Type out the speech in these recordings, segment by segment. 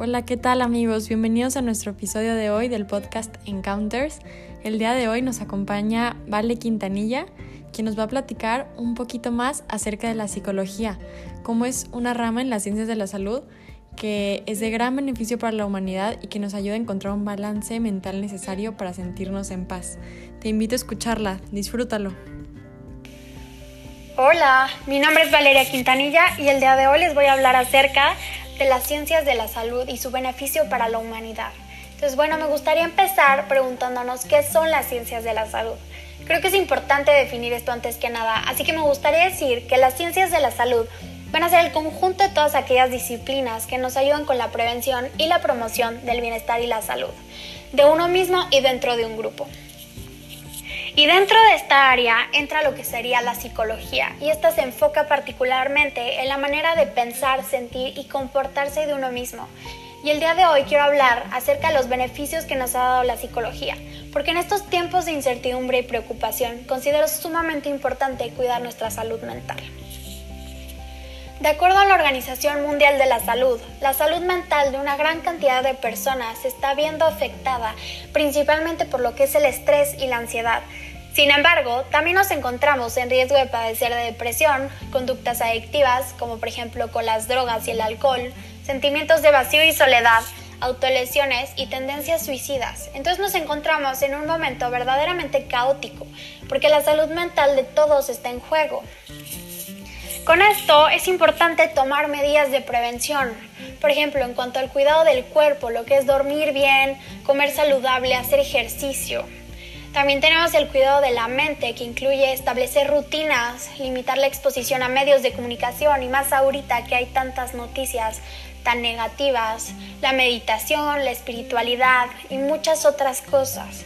Hola, ¿qué tal amigos? Bienvenidos a nuestro episodio de hoy del podcast Encounters. El día de hoy nos acompaña Vale Quintanilla, quien nos va a platicar un poquito más acerca de la psicología, cómo es una rama en las ciencias de la salud que es de gran beneficio para la humanidad y que nos ayuda a encontrar un balance mental necesario para sentirnos en paz. Te invito a escucharla, disfrútalo. Hola, mi nombre es Valeria Quintanilla y el día de hoy les voy a hablar acerca de las ciencias de la salud y su beneficio para la humanidad. Entonces, bueno, me gustaría empezar preguntándonos qué son las ciencias de la salud. Creo que es importante definir esto antes que nada, así que me gustaría decir que las ciencias de la salud van a ser el conjunto de todas aquellas disciplinas que nos ayudan con la prevención y la promoción del bienestar y la salud, de uno mismo y dentro de un grupo. Y dentro de esta área entra lo que sería la psicología, y esta se enfoca particularmente en la manera de pensar, sentir y comportarse de uno mismo. Y el día de hoy quiero hablar acerca de los beneficios que nos ha dado la psicología, porque en estos tiempos de incertidumbre y preocupación considero sumamente importante cuidar nuestra salud mental. De acuerdo a la Organización Mundial de la Salud, la salud mental de una gran cantidad de personas se está viendo afectada principalmente por lo que es el estrés y la ansiedad, sin embargo, también nos encontramos en riesgo de padecer de depresión, conductas adictivas, como por ejemplo con las drogas y el alcohol, sentimientos de vacío y soledad, autolesiones y tendencias suicidas. Entonces nos encontramos en un momento verdaderamente caótico, porque la salud mental de todos está en juego. Con esto es importante tomar medidas de prevención, por ejemplo, en cuanto al cuidado del cuerpo, lo que es dormir bien, comer saludable, hacer ejercicio. También tenemos el cuidado de la mente, que incluye establecer rutinas, limitar la exposición a medios de comunicación y más ahorita que hay tantas noticias tan negativas, la meditación, la espiritualidad y muchas otras cosas.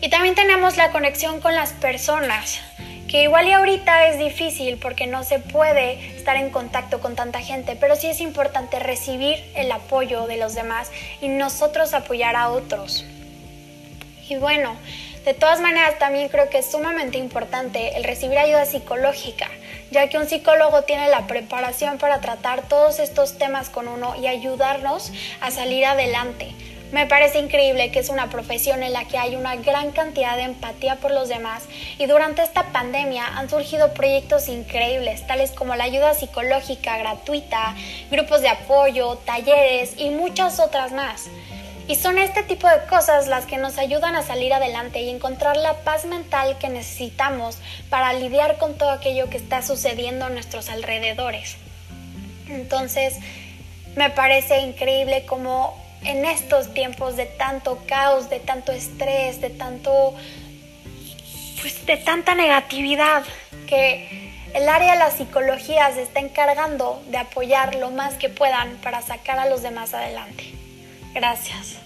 Y también tenemos la conexión con las personas, que igual y ahorita es difícil porque no se puede estar en contacto con tanta gente, pero sí es importante recibir el apoyo de los demás y nosotros apoyar a otros. Y bueno, de todas maneras, también creo que es sumamente importante el recibir ayuda psicológica, ya que un psicólogo tiene la preparación para tratar todos estos temas con uno y ayudarnos a salir adelante. Me parece increíble que es una profesión en la que hay una gran cantidad de empatía por los demás y durante esta pandemia han surgido proyectos increíbles, tales como la ayuda psicológica gratuita, grupos de apoyo, talleres y muchas otras más. Y son este tipo de cosas las que nos ayudan a salir adelante y encontrar la paz mental que necesitamos para lidiar con todo aquello que está sucediendo a nuestros alrededores. Entonces, me parece increíble cómo en estos tiempos de tanto caos, de tanto estrés, de tanto pues de tanta negatividad que el área de la psicología se está encargando de apoyar lo más que puedan para sacar a los demás adelante. Gracias.